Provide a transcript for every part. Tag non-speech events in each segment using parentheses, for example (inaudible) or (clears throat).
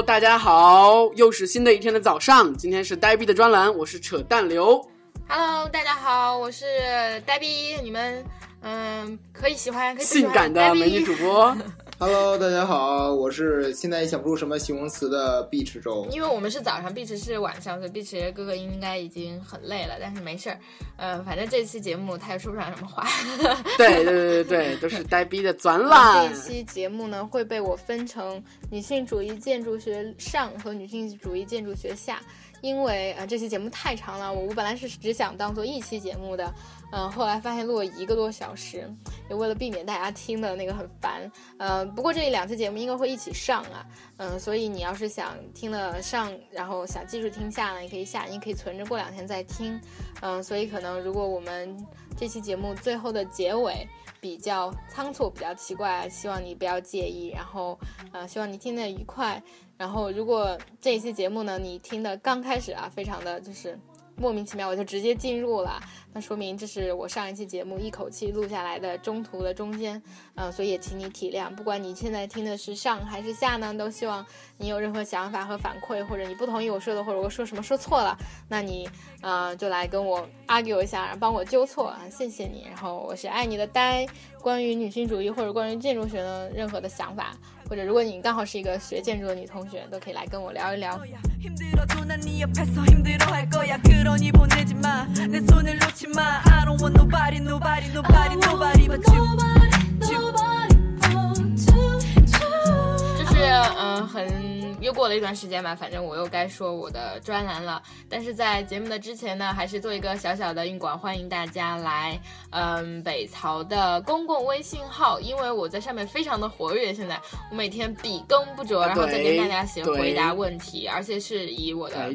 Hello，大家好，又是新的一天的早上，今天是呆逼的专栏，我是扯淡刘。Hello，大家好，我是呆逼，你们嗯可以喜欢，可以喜性感的美女主播，(laughs) Hello，大家好，我是现在也想不出什么形容词的碧池周。因为我们是早上，碧池是晚上，所以碧池哥哥应该已经很累了，但是没事儿，呃，(laughs) 反正这期节目他也说不上什么话。(laughs) 对对对对对，都是呆逼的 (laughs) 转览这。期节目呢会被我分成女性主义建筑学上和女性主义建筑学下，因为呃这期节目太长了，我我本来是只想当做一期节目的，嗯、后来发现录了一个多小时，也为了避免大家听的那个很烦，呃，不过这两期节目应该会一起上啊，嗯、所以你要是想听了上，然后想继续听下呢，你可以下，你可以存着过两天再听，嗯、所以可能如果我们这期节目最后的结尾。比较仓促，比较奇怪，希望你不要介意。然后，呃，希望你听得愉快。然后，如果这一期节目呢，你听的刚开始啊，非常的就是莫名其妙，我就直接进入了，那说明这是我上一期节目一口气录下来的中途的中间，嗯、所以也请你体谅。不管你现在听的是上还是下呢，都希望你有任何想法和反馈，或者你不同意我说的，或者我说什么说错了，那你呃就来跟我 argue 一下，然后帮我纠错啊，谢谢你。然后我是爱你的呆。关于女性主义或者关于建筑学的任何的想法，或者如果你刚好是一个学建筑的女同学都可以来跟我聊一聊。就是嗯很又过了一段时间吧，反正我又该说我的专栏了。但是在节目的之前呢，还是做一个小小的硬广，欢迎大家来嗯北曹的公共微信号，因为我在上面非常的活跃。现在我每天笔耕不辍，然后再跟大家写回答问题，而且是以我的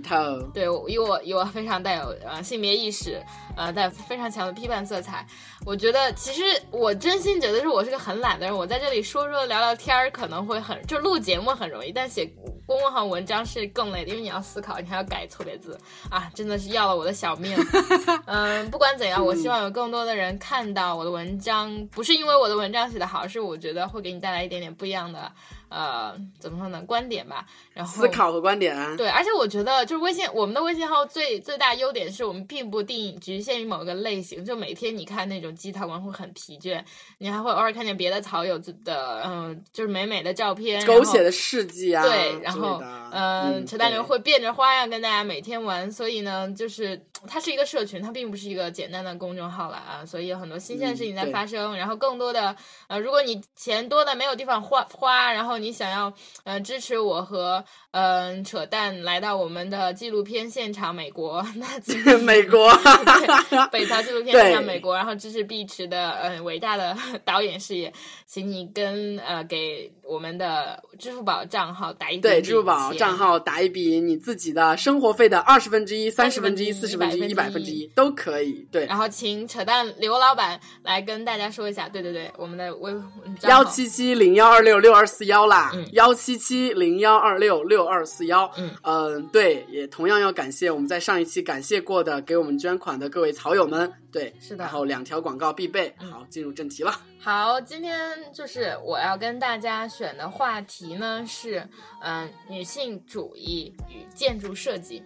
对以我以我非常带有呃性别意识，呃带有非常强的批判色彩。我觉得其实我真心觉得是我是个很懒的人，我在这里说说聊聊天儿可能会很，就录节目很容易，但写公众号文章是更累的，因为你要思考，你还要改错别字啊，真的是要了我的小命。(laughs) 嗯，不管怎样，我希望有更多的人看到我的文章，不是因为我的文章写得好，是我觉得会给你带来一点点不一样的呃怎么说呢观点吧，然后思考和观点啊。对，而且我觉得就是微信，我们的微信号最最大优点是我们并不定局限于某个类型，就每天你看那种鸡汤文会很疲倦，你还会偶尔看见别的草友的嗯，就是美美的照片，狗血的事迹啊，对，然后的嗯，嗯陈大牛会变着花样跟大家每天玩，所以呢，就是它是一个社群，它并不是一个简单的公众号了啊，所以有很多新鲜的事情在发生，然后更多的呃，如果你钱多的没有地方花花，然后你想要呃支持我和嗯、扯淡来到我们的纪录片现场美国，(laughs) 那请 (laughs) 美国，(laughs) 对北朝纪录片现场美国，然后支持碧池的呃伟大的导演事业，请你跟呃给我们的支付宝账号打一对，支付宝钱账号打一笔你自己的生活费的二十分之一、三十分之一、四十分之一、一百分之一都可以。对，然后请扯淡刘老板来跟大家说一下，对对对，我们的微幺七七零幺二六六二四幺啦嗯，幺七七零幺二六六二四幺。嗯嗯，对，也同样要感谢我们在上一期感谢过的给我们捐款的各位草友们。对，是的然后两条广告必备。嗯好，进入正题了。好，今天就是我要跟大家选的话题呢是，嗯、女性主义与建筑设计。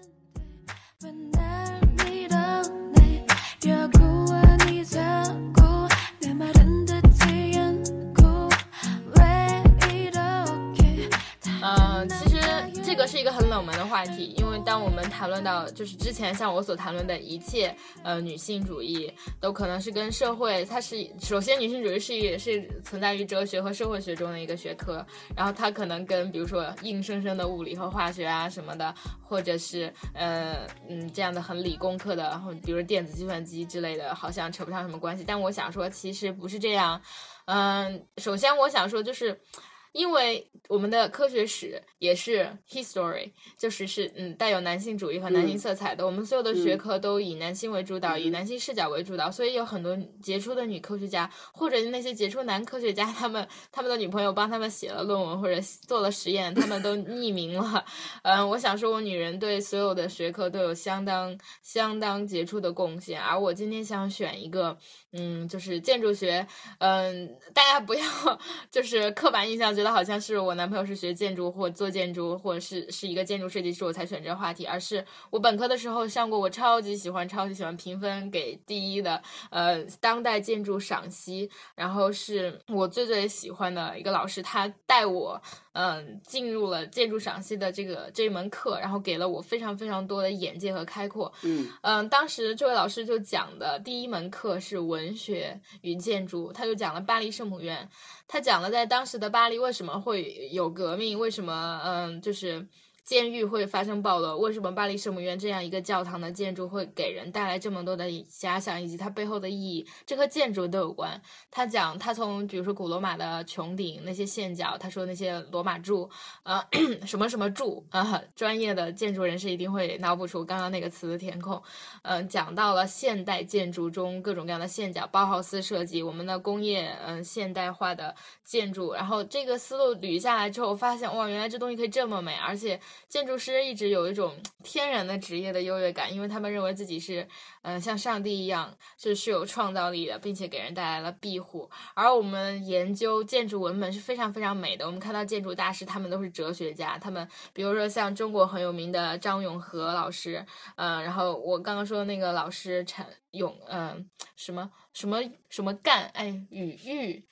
是一个很冷门的话题，因为当我们谈论到就是之前像我所谈论的一切，呃，女性主义都可能是跟社会，它是首先女性主义是也是存在于哲学和社会学中的一个学科，然后它可能跟比如说硬生生的物理和化学啊什么的，或者是呃嗯这样的很理工科的，然后比如电子计算机之类的，好像扯不上什么关系。但我想说，其实不是这样。嗯，首先我想说就是。因为我们的科学史也是 history，就是是嗯带有男性主义和男性色彩的。我们所有的学科都以男性为主导，以男性视角为主导，所以有很多杰出的女科学家，或者那些杰出男科学家，他们他们的女朋友帮他们写了论文或者做了实验，他们都匿名了。嗯，我想说，我女人对所有的学科都有相当相当杰出的贡献，而我今天想选一个，嗯，就是建筑学，嗯，大家不要 (laughs) 就是刻板印象觉得好像是我男朋友是学建筑或做建筑，或者是是一个建筑设计师，我才选这个话题，而是我本科的时候上过我超级喜欢、超级喜欢评分给第一的呃当代建筑赏析，然后是我最最喜欢的一个老师，他带我嗯进入了建筑赏析的这个这一门课，然后给了我非常非常多的眼界和开阔。嗯嗯，当时这位老师就讲的第一门课是文学与建筑，他就讲了巴黎圣母院，他讲了在当时的巴黎为什么会有革命，为什么嗯就是。监狱会发生暴乱，为什么巴黎圣母院这样一个教堂的建筑会给人带来这么多的遐想，以及它背后的意义？这和建筑都有关。他讲，他从比如说古罗马的穹顶那些线角，他说那些罗马柱，呃，什么什么柱啊、专业的建筑人士一定会脑补出刚刚那个词的填空。嗯、讲到了现代建筑中各种各样的线角，包豪斯设计，我们的工业嗯、现代化的建筑，然后这个思路捋下来之后，发现哇，原来这东西可以这么美，而且建筑师一直有一种天然的职业的优越感，因为他们认为自己是嗯、像上帝一样是是有创造力的，并且给人带来了庇护。而我们研究建筑文本是非常非常美的。我们看到建筑大师，他们都是哲学家，他们比如说像中国很有名的张永和老师，嗯、然后我刚刚说的那个老师陈永，嗯、什么什么什么干，哎，语玉。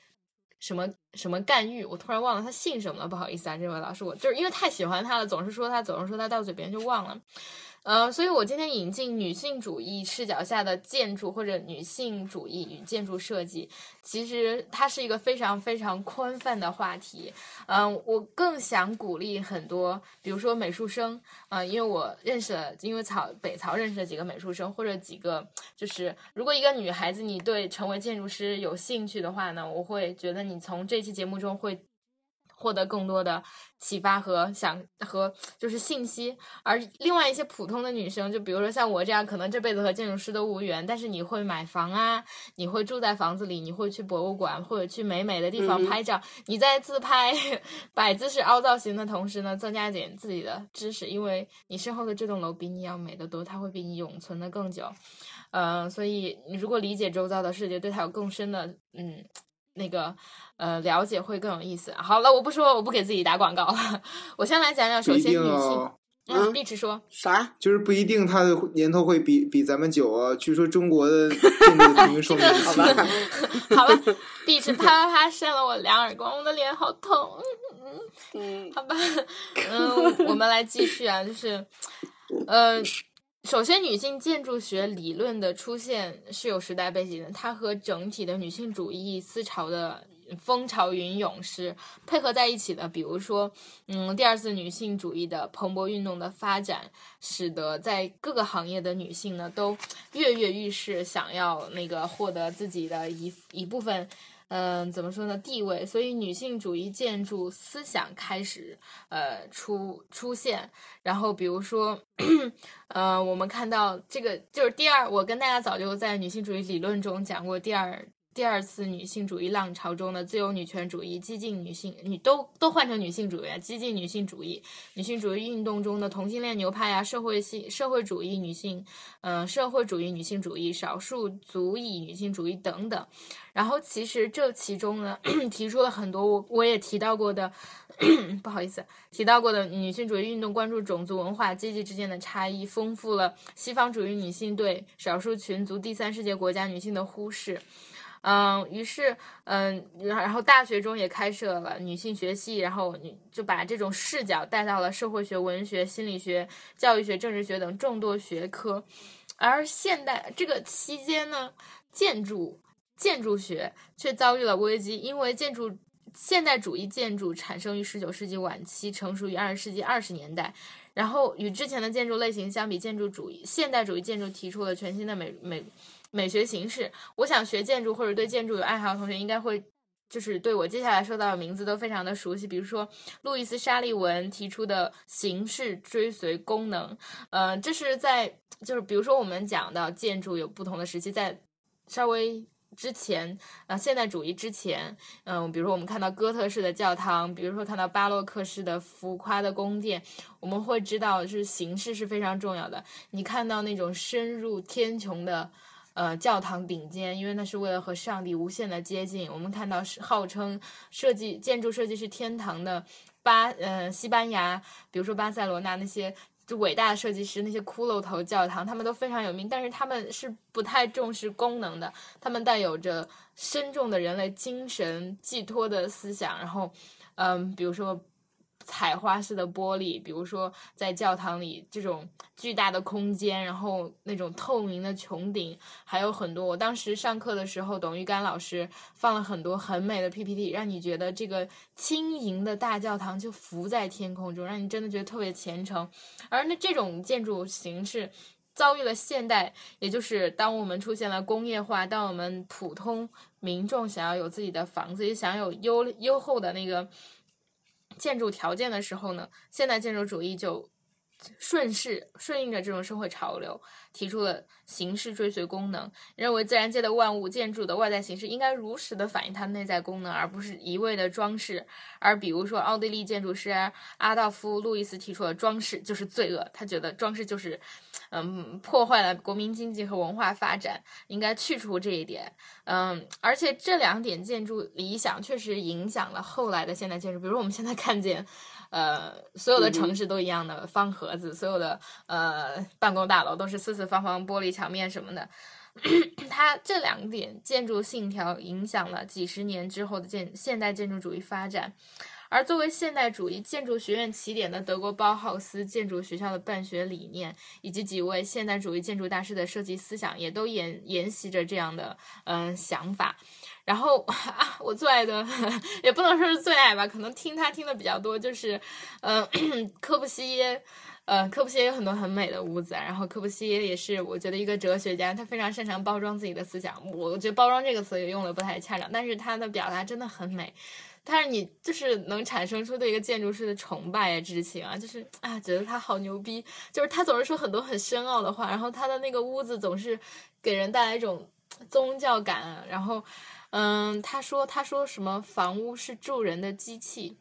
什么什么干玉，我突然忘了他姓什么了，不好意思啊，这位老师，我就是因为太喜欢他了，总是说他，总是说他，到嘴边就忘了。呃，所以我今天引进女性主义视角下的建筑或者女性主义与建筑设计，其实它是一个非常非常宽泛的话题。嗯、我更想鼓励很多，比如说美术生，呃，因为我认识了，因为曹北曹认识了几个美术生，或者几个就是，如果一个女孩子你对成为建筑师有兴趣的话呢，我会觉得你从这期节目中会获得更多的启发和想和就是信息，而另外一些普通的女生，就比如说像我这样，可能这辈子和建筑师都无缘，但是你会买房啊，你会住在房子里，你会去博物馆或者去美美的地方嗯拍照，你在自拍摆姿势凹造型的同时呢，增加一点自己的知识，因为你身后的这栋楼比你要美得多，它会比你永存的更久。呃，所以你如果理解周遭的世界，对它有更深的嗯那个呃了解，会更有意思。好了，我不说，我不给自己打广告了，(laughs) 我先来讲讲，首先女性，哦，嗯，嗯碧池说，啥？就是不一定它的年头会比比咱们久啊。据说中国的平均寿命 (laughs) 好吧好 (laughs) 吧，碧池啪啪啪扇了我两耳光，我的脸好痛。嗯好吧，嗯，我们来继续啊，就是，呃，首先，女性建筑学理论的出现是有时代背景的，它和整体的女性主义思潮的风潮云涌是配合在一起的。比如说，嗯，第二次女性主义的蓬勃运动的发展，使得在各个行业的女性呢都跃跃欲试，想要那个获得自己的一一部分。嗯，怎么说呢？地位，所以女性主义建筑思想开始呃出出现。然后比如说，呃，我们看到这个就是第二，我跟大家早就在女性主义理论中讲过，第二第二次女性主义浪潮中的自由女权主义、激进女性，你都都换成女性主义啊，激进女性主义、女性主义运动中的同性恋牛派啊，社会性社会主义女性，嗯、社会主义女性主义、少数族裔女性主义等等。然后其实这其中呢，(clears throat) 提出了很多我我也提到过的，(coughs) 不好意思，提到过的女性主义运动关注种族文化阶级之间的差异，丰富了西方主义女性对少数群族、第三世界国家女性的忽视。嗯，于是，嗯，然后大学中也开设了女性学系，然后你就把这种视角带到了社会学、文学、心理学、教育学、政治学等众多学科。而现代这个期间呢，建筑建筑学却遭遇了危机，因为建筑现代主义建筑产生于十九世纪晚期，成熟于二十世纪二十年代。然后与之前的建筑类型相比，建筑主义现代主义建筑提出了全新的美美美学形式。我想学建筑或者对建筑有爱好的同学应该会。就是对我接下来说到的名字都非常的熟悉，比如说路易斯·沙利文提出的形式追随功能，呃，这是在就是比如说我们讲到建筑有不同的时期，在稍微之前，呃，现代主义之前，嗯、比如说我们看到哥特式的教堂，比如说看到巴洛克式的浮夸的宫殿，我们会知道是形式是非常重要的。你看到那种深入天穹的。呃教堂顶尖，因为那是为了和上帝无限的接近。我们看到是号称设计建筑设计是天堂的巴呃西班牙，比如说巴塞罗那那些。就伟大的设计师，那些骷髅头教堂，他们都非常有名，但是他们是不太重视功能的，他们带有着深重的人类精神寄托的思想，然后，嗯，比如说。彩花式的玻璃，比如说在教堂里这种巨大的空间，然后那种透明的穹顶，还有很多。我当时上课的时候，董玉干老师放了很多很美的 PPT，让你觉得这个轻盈的大教堂就浮在天空中，让你真的觉得特别虔诚。而那这种建筑形式遭遇了现代，也就是当我们出现了工业化，当我们普通民众想要有自己的房子，也想有优优厚的那个。建筑条件的时候呢，现代建筑主义就顺势顺应着这种社会潮流，提出了形式追随功能，认为自然界的万物建筑的外在形式应该如实的反映它内在功能，而不是一味的装饰。而比如说，奥地利建筑师阿道夫·路易斯提出了装饰就是罪恶，他觉得装饰就是，嗯，破坏了国民经济和文化发展，应该去除这一点。嗯，而且这两点建筑理想确实影响了后来的现代建筑，比如我们现在看见。呃，所有的城市都一样的方盒子，所有的呃办公大楼都是四四方方玻璃墙面什么的。(coughs) 它这两点建筑信条影响了几十年之后的建现代建筑主义发展。而作为现代主义建筑学院起点的德国包豪斯建筑学校的办学理念，以及几位现代主义建筑大师的设计思想，也都沿沿袭着这样的嗯想法。然后 (laughs) 啊，我最爱的 (laughs) 也不能说是最爱吧，可能听他听的比较多，就是，呃，(clears throat) 科布西耶，呃，科布西耶有很多很美的屋子，然后科布西耶也是我觉得一个哲学家，他非常擅长包装自己的思想，我觉得包装这个词也用的不太恰当，但是他的表达真的很美，但是你就是能产生出对一个建筑师的崇拜啊之情啊，就是啊，觉得他好牛逼，就是他总是说很多很深奥的话，然后他的那个屋子总是给人带来一种宗教感，然后。嗯，他说，他说什么？房屋是住人的机器。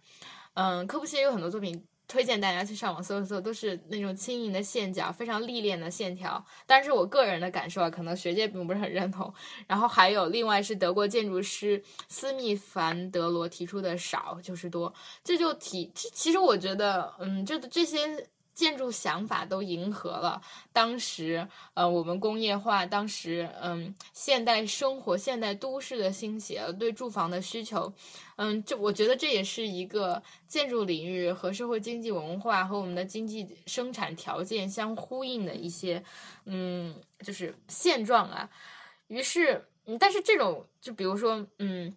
嗯，科布西耶有很多作品，推荐大家去上网搜一搜，都是那种轻盈的线脚，非常历练的线条。但是我个人的感受啊，可能学界并不是很认同。然后还有另外是德国建筑师斯密凡德罗提出的少就是多，这就提，其实我觉得，嗯，这这些。建筑想法都迎合了当时，呃，我们工业化，当时，嗯，现代生活、现代都市的兴起，对住房的需求，嗯，这我觉得这也是一个建筑领域和社会经济文化和我们的经济生产条件相呼应的一些，嗯，就是现状啊。于是，但是这种，就比如说，嗯，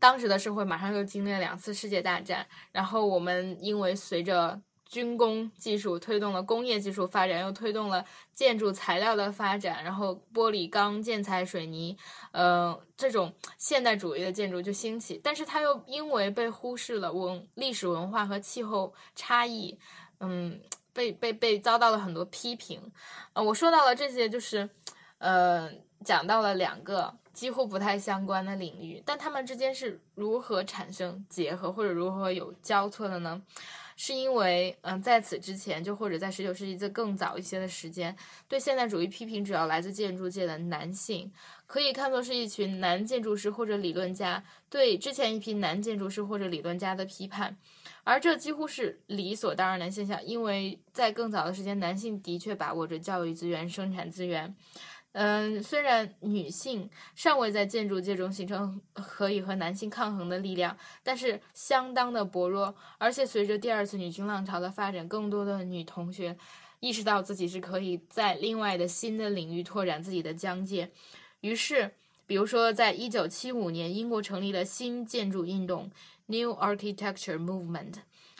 当时的社会马上又经历了两次世界大战，然后我们因为随着军工技术推动了工业技术发展，又推动了建筑材料的发展，然后玻璃、钢、建材、水泥，呃，这种现代主义的建筑就兴起。但是它又因为被忽视了文历史文化和气候差异，嗯，被被被遭到了很多批评。呃，我说到了这些，就是呃，讲到了两个几乎不太相关的领域，但它们之间是如何产生结合，或者如何有交错的呢？是因为，嗯，在此之前，就或者在十九世纪这更早一些的时间，对现代主义批评主要来自建筑界的男性，可以看作是一群男建筑师或者理论家对之前一批男建筑师或者理论家的批判，而这几乎是理所当然的现象，因为在更早的时间，男性的确把握着教育资源、生产资源。嗯，虽然女性尚未在建筑界中形成可以和男性抗衡的力量，但是相当的薄弱。而且随着第二次女性浪潮的发展，更多的女同学意识到自己是可以在另外的新的领域拓展自己的疆界。于是，比如说，在一九七五年，英国成立了新建筑运动 （New Architecture Movement）。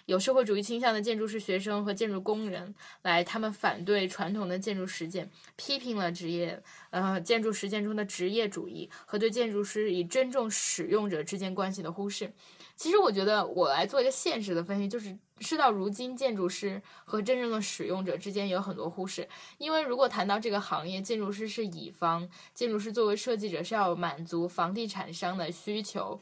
有社会主义倾向的建筑师学生和建筑工人来，他们反对传统的建筑实践，批评了职业呃建筑实践中的职业主义和对建筑师以真正使用者之间关系的忽视。其实，我觉得我来做一个现实的分析，就是事到如今，建筑师和真正的使用者之间有很多忽视。因为如果谈到这个行业，建筑师是乙方，建筑师作为设计者是要满足房地产商的需求。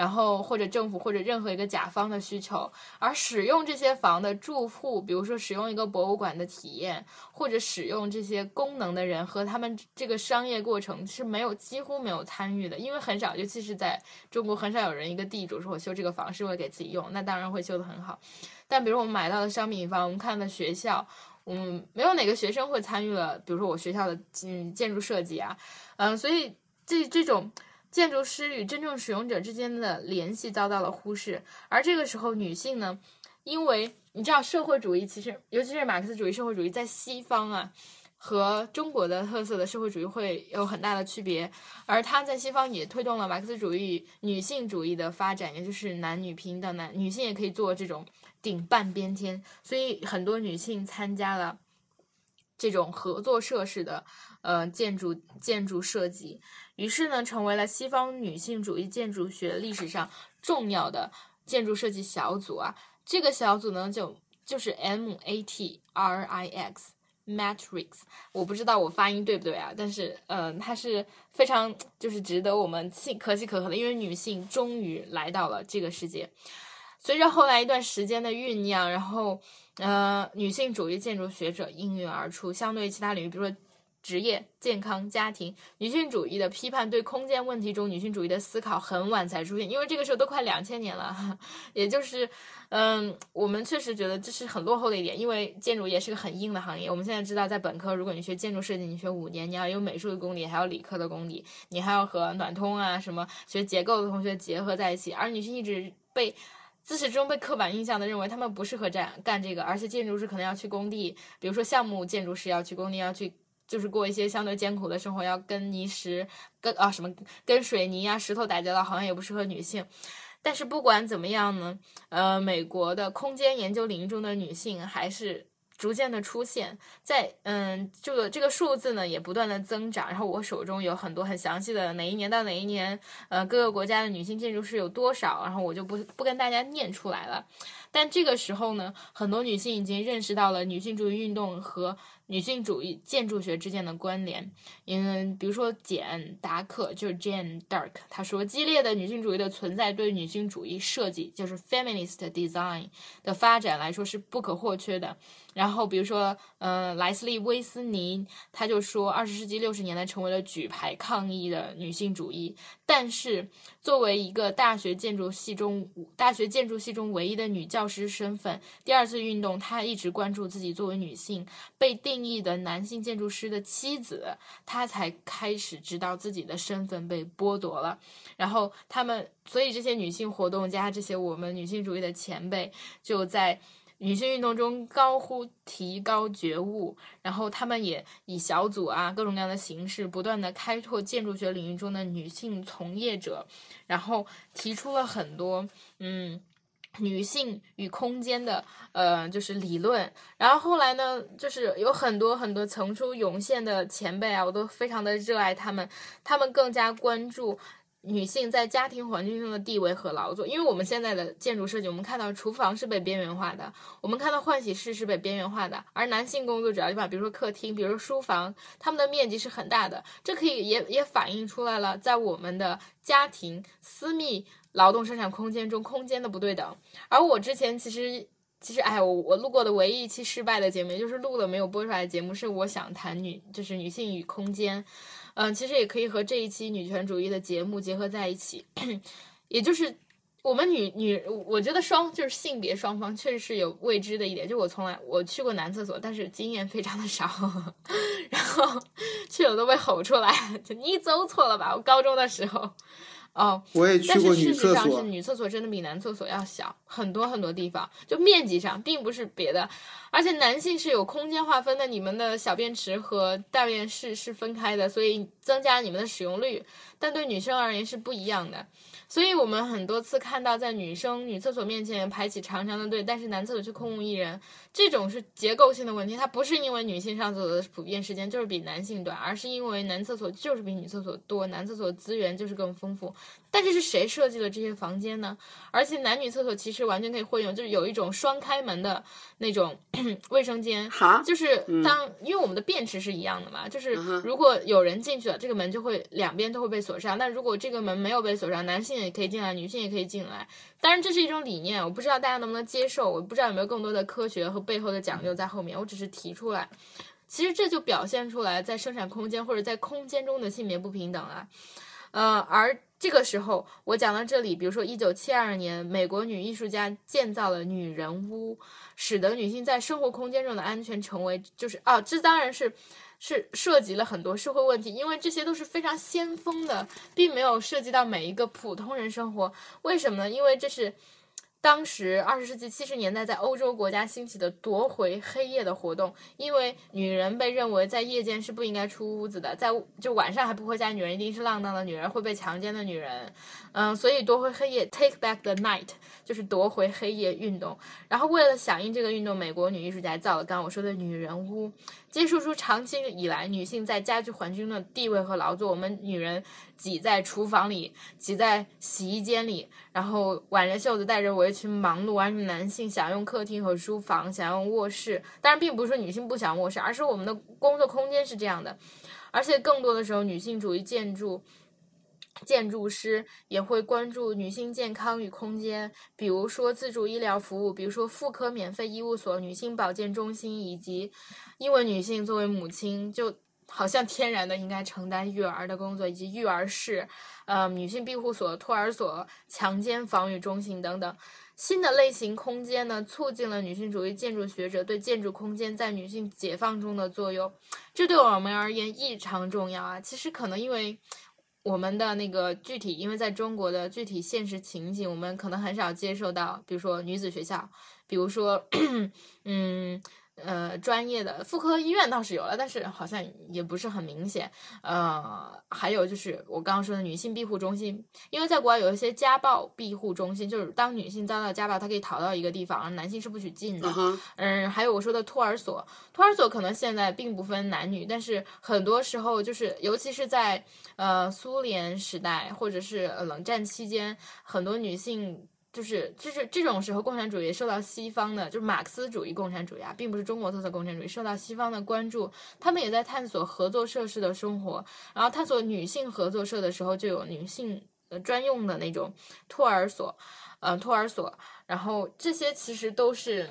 然后或者政府或者任何一个甲方的需求，而使用这些房的住户，比如说使用一个博物馆的体验，或者使用这些功能的人和他们这个商业过程是没有几乎没有参与的，因为很少，尤其是在中国很少有人一个地主说我修这个房是为了给自己用，那当然会修得很好。但比如我们买到的商品房，我们看的学校，嗯没有哪个学生会参与了，比如说我学校的嗯建筑设计啊，嗯，所以这这种。建筑师与真正使用者之间的联系遭到了忽视，而这个时候，女性呢，因为你知道，社会主义其实，尤其是马克思主义社会主义，在西方啊，和中国的特色的社会主义会有很大的区别，而它在西方也推动了马克思主义女性主义的发展，也就是男女平等，男女性也可以做这种顶半边天，所以很多女性参加了这种合作社式的呃建筑建筑设计。于是呢，成为了西方女性主义建筑学历史上重要的建筑设计小组啊。这个小组呢，就就是 M A T R I X Matrix。我不知道我发音对不对啊，但是嗯，它是非常就是值得我们庆可喜可贺的，因为女性终于来到了这个世界。随着后来一段时间的酝酿，然后呃，女性主义建筑学者应运而出，相对于其他领域，比如说。职业、健康、家庭，女性主义的批判对空间问题中女性主义的思考很晚才出现，因为这个时候都快两千年了，(laughs) 也就是，嗯，我们确实觉得这是很落后的一点，因为建筑业是个很硬的行业。我们现在知道，在本科，如果你学建筑设计，你学五年，你要有美术的功底，还有理科的功底，你还要和暖通啊什么学结构的同学结合在一起。而女性一直被自始至终被刻板印象的认为她们不适合干干这个，而且建筑师可能要去工地，比如说项目建筑师要去工地要去。就是过一些相对艰苦的生活，要跟泥石、跟啊什么、跟水泥啊、石头打交道，好像也不适合女性。但是不管怎么样呢，呃，美国的空间研究领域中的女性还是逐渐的出现在，嗯，这个这个数字呢也不断的增长。然后我手中有很多很详细的哪一年到哪一年，呃，各个国家的女性建筑师有多少，然后我就不不跟大家念出来了。但这个时候呢，很多女性已经认识到了女性主义运动和。女性主义建筑学之间的关联，嗯，比如说简达克就是 Jane Dark，她说激烈的女性主义的存在对女性主义设计就是 feminist design 的发展来说是不可或缺的。然后比如说，嗯，莱斯利威斯尼他就说，二十世纪六十年代成为了举牌抗议的女性主义。但是，作为一个大学建筑系中大学建筑系中唯一的女教师身份，第二次运动，她一直关注自己作为女性被定义的男性建筑师的妻子，她才开始知道自己的身份被剥夺了。然后，他们，所以这些女性活动家，这些我们女性主义的前辈，就在。女性运动中高呼提高觉悟，然后他们也以小组啊各种各样的形式，不断的开拓建筑学领域中的女性从业者，然后提出了很多嗯女性与空间的呃就是理论，然后后来呢，就是有很多很多层出涌现的前辈啊，我都非常的热爱他们，他们更加关注。女性在家庭环境中的地位和劳作，因为我们现在的建筑设计，我们看到厨房是被边缘化的，我们看到换洗室是被边缘化的，而男性工作主要地方，比如说客厅，比如说书房，他们的面积是很大的，这可以也也反映出来了，在我们的家庭私密劳动生产空间中，空间的不对等。而我之前其实其实哎，我我录过的唯一一期失败的节目，就是录了没有播出来的节目，是我想谈女，就是女性与空间。嗯，其实也可以和这一期女权主义的节目结合在一起，(clears throat) 也就是我们女女，我觉得双就是性别双方确实是有未知的一点，就我从来我去过男厕所，但是经验非常的少，(laughs) 然后去了都被吼出来，就你走错了吧？我高中的时候。哦，我也去过女厕所。但是事实上是女厕所真的比男厕所要小很多很多地方，就面积上并不是别的，而且男性是有空间划分的，你们的小便池和大便室是分开的，所以增加你们的使用率，但对女生而言是不一样的。所以我们很多次看到在女生女厕所面前排起长长的队，但是男厕所却空无一人，这种是结构性的问题。它不是因为女性上厕所的普遍时间就是比男性短，而是因为男厕所就是比女厕所多，男厕所资源就是更丰富。但是是谁设计了这些房间呢？而且男女厕所其实完全可以混用，就是有一种双开门的那种 (clears throat) 卫生间，哈，就是当、因为我们的便池是一样的嘛，就是如果有人进去了，这个门就会两边都会被锁上。但如果这个门没有被锁上，男性也可以进来，女性也可以进来。当然这是一种理念，我不知道大家能不能接受，我不知道有没有更多的科学和背后的讲究在后面，我只是提出来。其实这就表现出来在生产空间或者在空间中的性别不平等啊。呃，而这个时候我讲到这里，比如说一九七二年，美国女艺术家建造了女人屋，使得女性在生活空间中的安全成为就是啊，这当然是是涉及了很多社会问题，因为这些都是非常先锋的，并没有涉及到每一个普通人生活。为什么呢？因为这是。当时二十世纪七十年代，在欧洲国家兴起的夺回黑夜的活动，因为女人被认为在夜间是不应该出屋子的，在就晚上还不回家，女人一定是浪荡的女人，会被强奸的女人，嗯，所以夺回黑夜 （Take Back the Night） 就是夺回黑夜运动。然后为了响应这个运动，美国女艺术家造了刚刚我说的女人屋，揭示出长期以来女性在家居环境中的地位和劳作。我们女人挤在厨房里，挤在洗衣间里，然后挽着袖子，带着围裙忙碌，而男性享用客厅和书房，享用卧室。当然，并不是说女性不享卧室，而是我们的工作空间是这样的。而且更多的时候，女性主义建筑。建筑师也会关注女性健康与空间，比如说自助医疗服务，比如说妇科免费医务所、女性保健中心，以及因为女性作为母亲，就好像天然的应该承担育儿的工作，以及育儿室、呃女性庇护所、托儿所、强奸防御中心等等。新的类型空间呢，促进了女性主义建筑学者对建筑空间在女性解放中的作用，这对我们而言异常重要啊！其实可能因为。我们的那个具体，因为在中国的具体现实情景，我们可能很少接受到，比如说女子学校，比如说，(clears throat) 嗯。呃，专业的妇科医院倒是有了，但是好像也不是很明显。呃，还有就是我刚刚说的女性庇护中心，因为在国外有一些家暴庇护中心，就是当女性遭到家暴，她可以逃到一个地方，而男性是不许进的。嗯还有我说的托儿所，托儿所可能现在并不分男女，但是很多时候就是，尤其是在呃苏联时代或者是呃冷战期间，很多女性。就是就是这种时候，共产主义受到西方的，就是马克思主义共产主义啊，并不是中国特色共产主义，受到西方的关注。他们也在探索合作社式的生活，然后探索女性合作社的时候，就有女性呃专用的那种托儿所，呃托儿所，然后这些其实都是。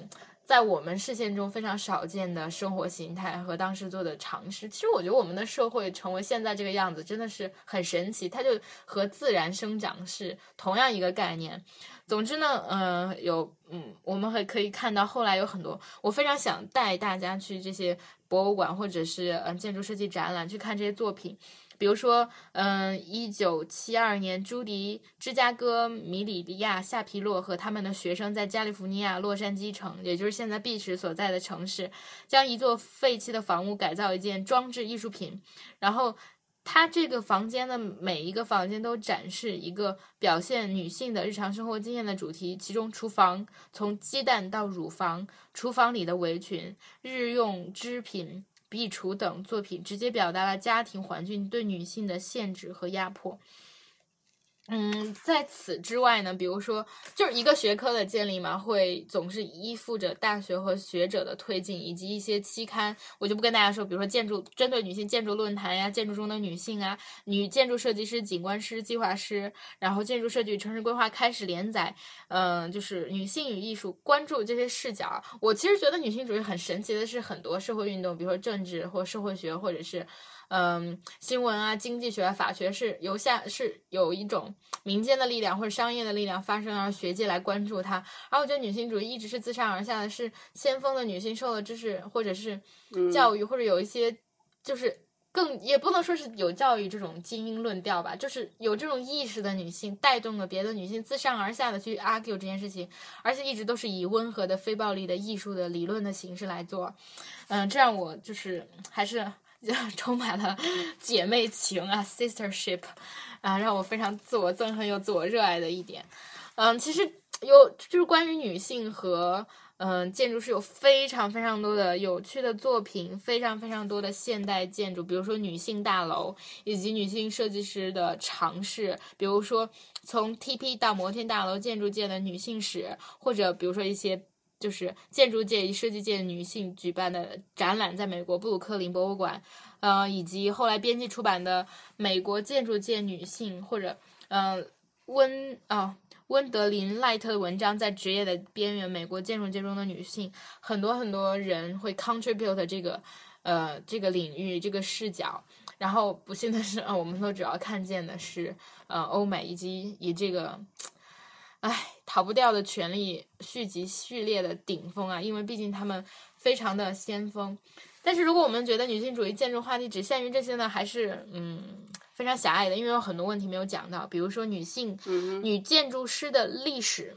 在我们视线中非常少见的生活形态和当时做的尝试，其实我觉得我们的社会成为现在这个样子真的是很神奇，它就和自然生长是同样一个概念。总之呢，呃，有嗯，我们还可以看到后来有很多，我非常想带大家去这些博物馆或者是嗯、建筑设计展览去看这些作品。比如说，嗯，一九七二年，朱迪、芝加哥、米里利亚、夏皮洛和他们的学生在加利福尼亚洛杉矶城，也就是现在碧池所在的城市，将一座废弃的房屋改造一件装置艺术品。然后，它这个房间的每一个房间都展示一个表现女性的日常生活经验的主题，其中厨房从鸡蛋到乳房，厨房里的围裙、日用织品。壁橱等作品直接表达了家庭环境对女性的限制和压迫。嗯，在此之外呢，比如说，就是一个学科的建立嘛，会总是依附着大学和学者的推进，以及一些期刊。我就不跟大家说，比如说建筑针对女性建筑论坛呀，建筑中的女性啊，女建筑设计师、景观师、计划师，然后建筑设计与城市规划开始连载。嗯，就是女性与艺术，关注这些视角。我其实觉得女性主义很神奇的是，很多社会运动，比如说政治或社会学，或者是。嗯，新闻啊，经济学、啊、法学是由下是有一种民间的力量或者商业的力量发生，让学界来关注它。然后我觉得女性主义一直是自上而下的，是先锋的女性受了知识或者是教育，或者有一些就是更也不能说是有教育这种精英论调吧，就是有这种意识的女性带动了别的女性自上而下的去 argue 这件事情，而且一直都是以温和的、非暴力的艺术的理论的形式来做。嗯，这让我就是还是。(laughs) 充满了姐妹情啊，sistership，啊，让我非常自我憎恨又自我热爱的一点。嗯，其实有就是关于女性和嗯，建筑师有非常非常多的有趣的作品，非常非常多的现代建筑，比如说女性大楼，以及女性设计师的尝试，比如说从 TP 到摩天大楼建筑界的女性史，或者比如说一些就是建筑界与、设计界女性举办的展览，在美国布鲁克林博物馆，呃，以及后来编辑出版的美国建筑界女性，或者嗯、温啊。温德林赖特的文章在职业的边缘，美国建筑界中的女性，很多很多人会 contribute 这个，呃，这个领域这个视角。然后不幸的是，呃，我们都主要看见的是，呃，欧美以及以这个，逃不掉的权力续集序列的顶峰啊，因为毕竟他们非常的先锋。但是如果我们觉得女性主义建筑话题只限于这些呢，还是嗯非常狭隘的，因为有很多问题没有讲到，比如说女性、嗯女建筑师的历史。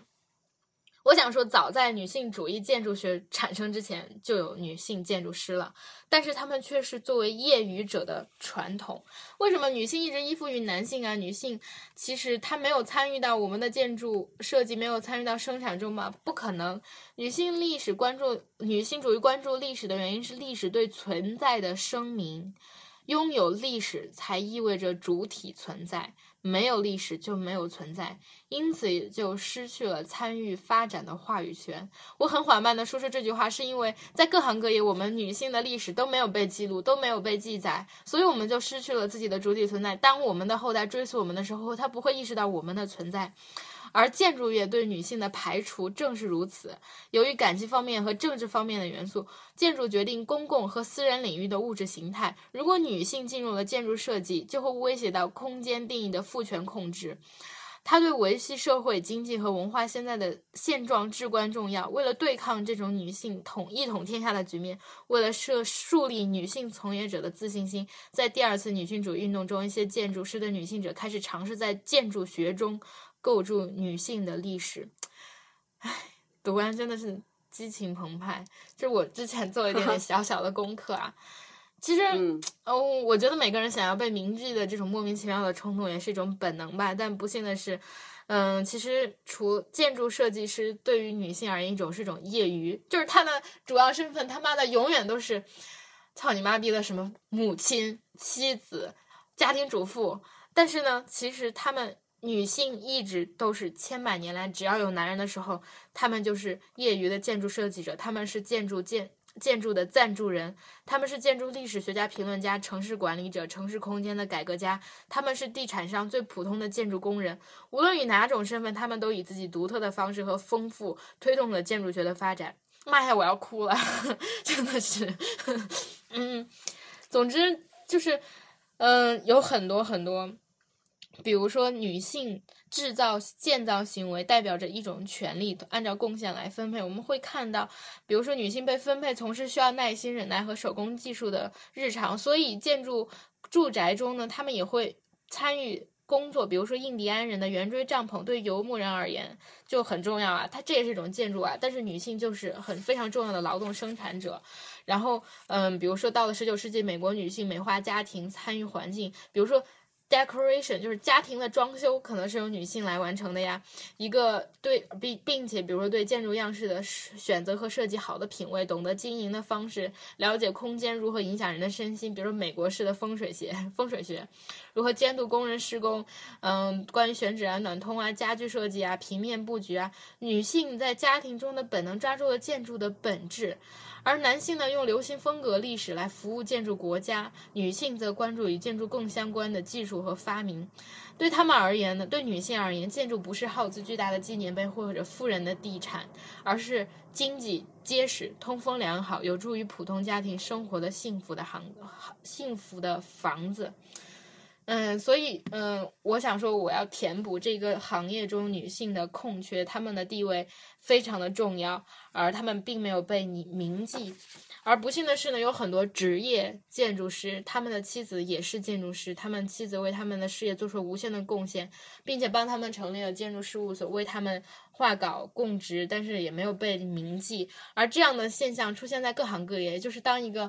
我想说，早在女性主义建筑学产生之前，就有女性建筑师了，但是她们却是作为业余者的传统。为什么女性一直依附于男性啊？女性其实她没有参与到我们的建筑设计，没有参与到生产中吗？不可能。女性历史关注女性主义关注历史的原因是历史对存在的声明。拥有历史才意味着主体存在，没有历史就没有存在，因此也就失去了参与发展的话语权。我很缓慢的说出这句话，是因为在各行各业，我们女性的历史都没有被记录，都没有被记载，所以我们就失去了自己的主体存在。当我们的后代追溯我们的时候，他不会意识到我们的存在。而建筑业对女性的排除正是如此。由于感情方面和政治方面的元素，建筑决定公共和私人领域的物质形态。如果女性进入了建筑设计，就会威胁到空间定义的父权控制。它对维系社会经济和文化现在的现状至关重要。为了对抗这种女性统一统天下的局面，为了设树立女性从业者的自信心，在第二次女性主义运动中，一些建筑师的女性者开始尝试在建筑学中构筑女性的历史。唉，读完真的是激情澎湃。就我之前做了一点点 (laughs) 小小的功课啊。其实，嗯哦，我觉得每个人想要被铭记的这种莫名其妙的冲动，也是一种本能吧。但不幸的是，嗯，其实除建筑设计师对于女性而言，一种是一种业余，就是她的主要身份他妈的永远都是操你妈逼的什么母亲、妻子、家庭主妇。但是呢，其实他们女性一直都是千百年来，只要有男人的时候，他们就是业余的建筑设计者，他们是建筑建。建筑的赞助人，他们是建筑历史学家、评论家、城市管理者、城市空间的改革家，他们是地产商最普通的建筑工人。无论以哪种身份，他们都以自己独特的方式和丰富推动了建筑学的发展。妈呀，我要哭了，(laughs) 真的是，(laughs) 嗯，总之就是，嗯，有很多很多，比如说女性。制造建造行为代表着一种权利，按照贡献来分配。我们会看到，比如说女性被分配从事需要耐心、忍耐和手工技术的日常，所以建筑住宅中呢，他们也会参与工作。比如说印第安人的圆锥帐篷，对游牧人而言就很重要啊，它这也是一种建筑啊。但是女性就是很非常重要的劳动生产者。然后，嗯，比如说到了十九世纪，美国女性美化家庭、参与环境，比如说。Decoration 就是家庭的装修，可能是由女性来完成的呀。一个对并并且，比如说对建筑样式的选择和设计好的品味，懂得经营的方式，了解空间如何影响人的身心，比如说美国式的风水学，风水学如何监督工人施工，嗯，关于选址啊、暖通啊、家具设计啊、平面布局啊，女性在家庭中的本能抓住了建筑的本质。而男性呢，用流行风格历史来服务建筑国家；女性则关注与建筑更相关的技术和发明。对他们而言呢，对女性而言，建筑不是耗资巨大的纪念碑或者富人的地产，而是经济结实、通风良好、有助于普通家庭生活的幸福的行幸福的房子。嗯，所以嗯，我想说，我要填补这个行业中女性的空缺，她们的地位非常的重要，而她们并没有被你铭记。而不幸的是呢，有很多职业建筑师，他们的妻子也是建筑师，他们妻子为他们的事业做出了无限的贡献，并且帮他们成立了建筑事务所，为他们画稿供职，但是也没有被铭记。而这样的现象出现在各行各业，就是当一个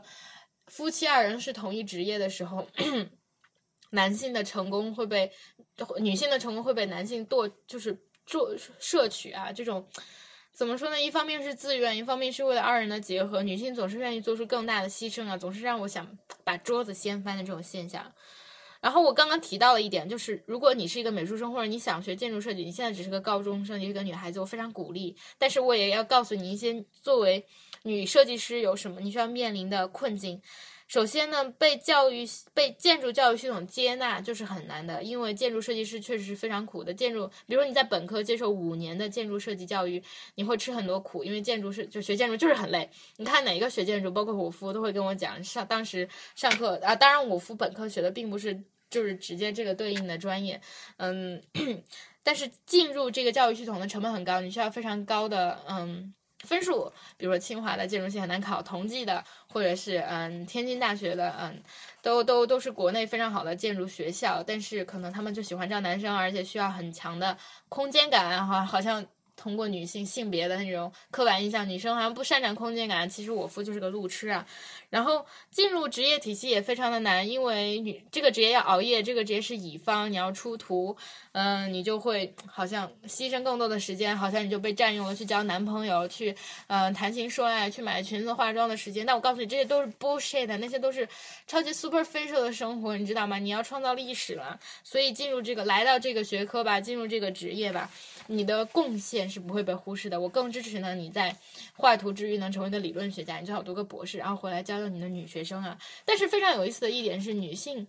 夫妻二人是同一职业的时候。(clears throat) 男性的成功会被女性的成功会被男性剁，就是做摄取啊，这种怎么说呢？一方面是自愿，一方面是为了二人的结合。女性总是愿意做出更大的牺牲啊，总是让我想把桌子掀翻的这种现象。然后我刚刚提到了一点，就是如果你是一个美术生或者你想学建筑设计，你现在只是个高中生，你是个女孩子，我非常鼓励。但是我也要告诉你一些作为女设计师有什么你需要面临的困境。首先呢，被教育被建筑教育系统接纳就是很难的，因为建筑设计师确实是非常苦的。建筑，比如说你在本科接受五年的建筑设计教育，你会吃很多苦，因为建筑是就学建筑就是很累。你看哪一个学建筑，包括我夫都会跟我讲，上当时上课啊，当然我夫本科学的并不是就是直接这个对应的专业，嗯，(coughs) 但是进入这个教育系统的成本很高，你需要非常高的嗯。分数，比如说清华的建筑系很难考，同济的，或者是嗯天津大学的，嗯，都都都是国内非常好的建筑学校，但是可能他们就喜欢这样男生，而且需要很强的空间感，哈，好像。通过女性性别的那种刻板印象，女生好像不擅长空间感。其实我夫就是个路痴啊。然后进入职业体系也非常的难，因为女这个职业要熬夜，这个职业是乙方，你要出图，嗯，你就会好像牺牲更多的时间，好像你就被占用了去交男朋友，去嗯谈情说爱，去买裙子化妆的时间。但我告诉你，这些都是 bullshit，那些都是超级 superficial 的生活，你知道吗？你要创造历史了，所以进入这个来到这个学科吧，进入这个职业吧。你的贡献是不会被忽视的。我更支持呢，你在画图之余能成为一个理论学家，你最好读个博士，然后回来教教你的女学生啊。但是非常有意思的一点是，女性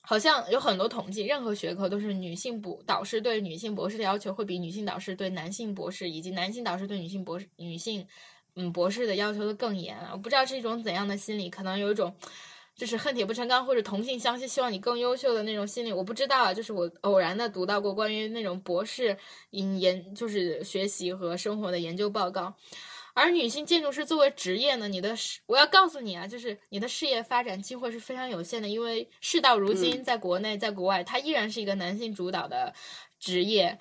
好像有很多统计，任何学科都是女性博导师对女性博士的要求会比女性导师对男性博士，以及男性导师对女性博士、女性嗯博士的要求的更严啊。我不知道是一种怎样的心理，可能有一种。就是恨铁不成钢或者同性相吸，希望你更优秀的那种心理，我不知道啊。就是我偶然的读到过关于那种博士研，就是学习和生活的研究报告。而女性建筑师作为职业呢，你的事，我要告诉你啊，就是你的事业发展机会是非常有限的，因为事到如今，在国内，在国外，它依然是一个男性主导的职业。嗯，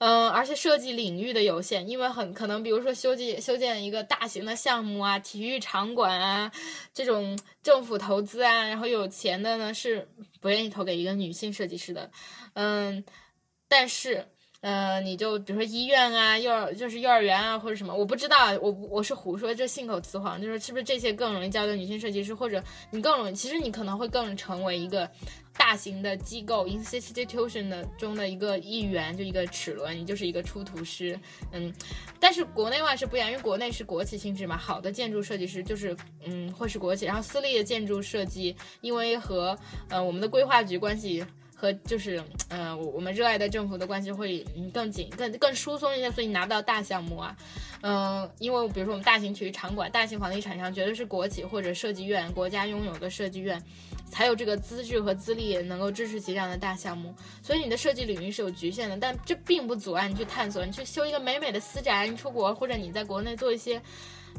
嗯而且设计领域的有限，因为很可能，比如说修建修建一个大型的项目啊，体育场馆啊，这种政府投资啊，然后有钱的呢是不愿意投给一个女性设计师的。嗯，但是，呃，你就比如说医院啊，幼儿就是幼儿园啊，或者什么，我不知道，我我是胡说，这信口雌黄，就是是不是这些更容易交给女性设计师，或者你更容易，其实你可能会更成为一个。大型的机构 institution 的中的一个一员，就一个齿轮，你就是一个出图师，嗯，但是国内外是不一样，因为国内是国企性质嘛，好的建筑设计师就是嗯会是国企，然后私立的建筑设计，因为和呃我们的规划局关系和就是呃我我们热爱的政府的关系会更紧更更疏松一些，所以你拿不到大项目啊，嗯，因为比如说我们大型体育场馆、大型房地产商绝对是国企或者设计院，国家拥有的设计院。才有这个资质和资历能够支持起这样的大项目，所以你的设计领域是有局限的，但这并不阻碍你去探索，你去修一个美美的私宅，你出国或者你在国内做一些，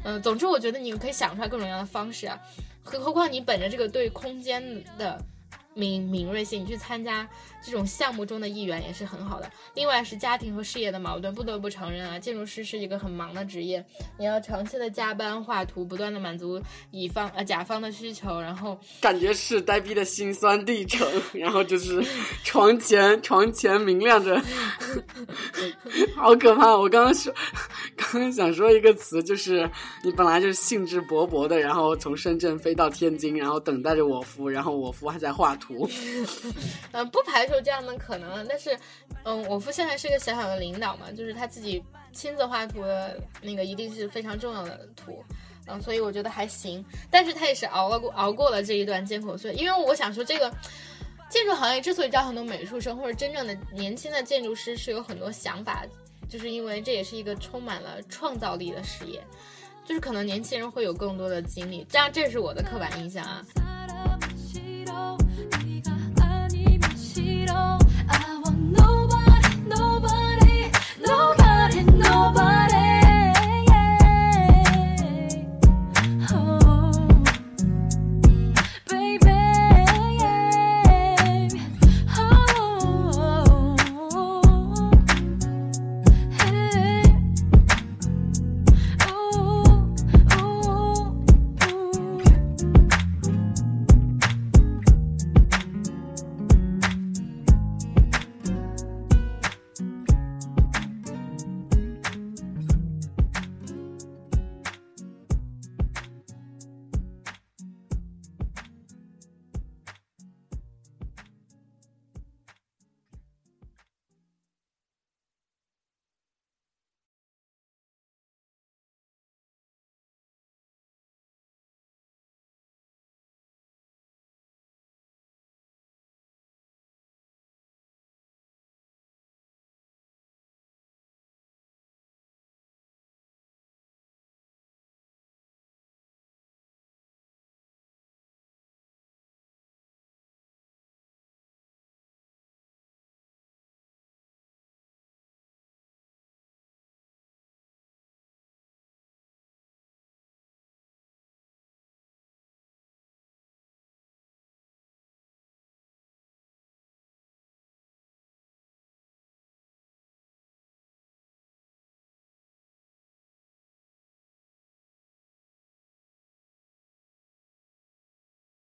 嗯，总之我觉得你可以想出来各种各样的方式啊，何何况你本着这个对空间的。敏敏锐性，你去参加这种项目中的一员也是很好的。另外是家庭和事业的矛盾，不得不承认啊，建筑师是一个很忙的职业，你要长期的加班画图，不断的满足乙方呃甲方的需求，然后感觉是呆逼的辛酸历程。然后就是床前床前明亮着，(laughs) 好可怕！我刚刚说，刚刚想说一个词，就是你本来就是兴致勃勃的，然后从深圳飞到天津，然后等待着我夫，然后我夫还在画。图，嗯，(laughs) 不排除有这样的可能，但是，嗯，我夫现在是个小小的领导嘛，就是他自己亲自画图的那个一定是非常重要的图，嗯，所以我觉得还行，但是他也是熬了过熬过了这一段艰苦岁，因为我想说，这个建筑行业之所以招很多美术生或者真正的年轻的建筑师是有很多想法，就是因为这也是一个充满了创造力的事业，就是可能年轻人会有更多的精力，这样这是我的刻板印象啊。